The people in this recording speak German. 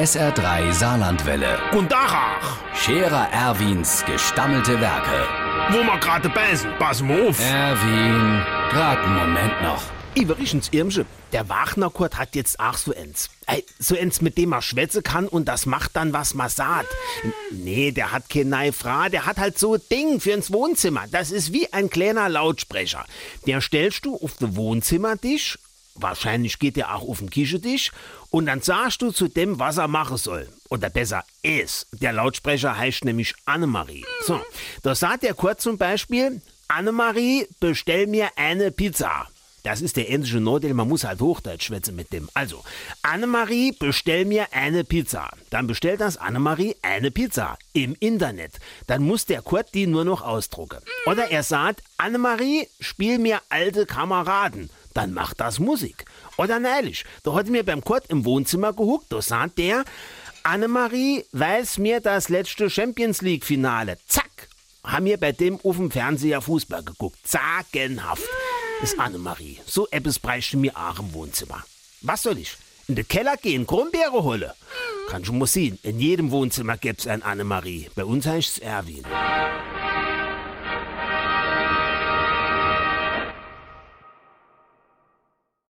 SR3 Saarlandwelle. Und Dachach, Scherer Erwins gestammelte Werke. wo wir gerade beißen, pass mal auf. Erwin, grad einen Moment noch. Iverichens Irmsche, der Wagner-Kurt hat jetzt auch so eins. Ey, so eins, mit dem man schwätzen kann und das macht dann, was man sagt. Nee, der hat keine neue Frau, der hat halt so ein Ding für ins Wohnzimmer. Das ist wie ein kleiner Lautsprecher. Der stellst du auf den Wohnzimmertisch, wahrscheinlich geht der auch auf den Küchentisch, und dann sagst du zu dem, was er machen soll. Oder besser, es. Der Lautsprecher heißt nämlich Annemarie. So, da sagt der Kurt zum Beispiel, Annemarie, bestell mir eine Pizza. Das ist der ähnliche Nordel, man muss halt Hochdeutsch schwätzen mit dem. Also, Annemarie, bestell mir eine Pizza. Dann bestellt das Annemarie eine Pizza im Internet. Dann muss der Kurt die nur noch ausdrucken. Oder er sagt, Annemarie, spiel mir alte Kameraden. Dann macht das Musik. Oder neulich, da hat mir beim Kurt im Wohnzimmer gehuckt, da sagt der, Annemarie, weiß mir das letzte Champions League Finale. Zack, haben wir bei dem auf dem Fernseher Fußball geguckt. Sagenhaft. Das ist Annemarie. So etwas bräuchte mir auch im Wohnzimmer. Was soll ich? In den Keller gehen, Kronbeere holen? Kann schon mal sehen. In jedem Wohnzimmer gibt's ein Annemarie. Bei uns heißt's Erwin.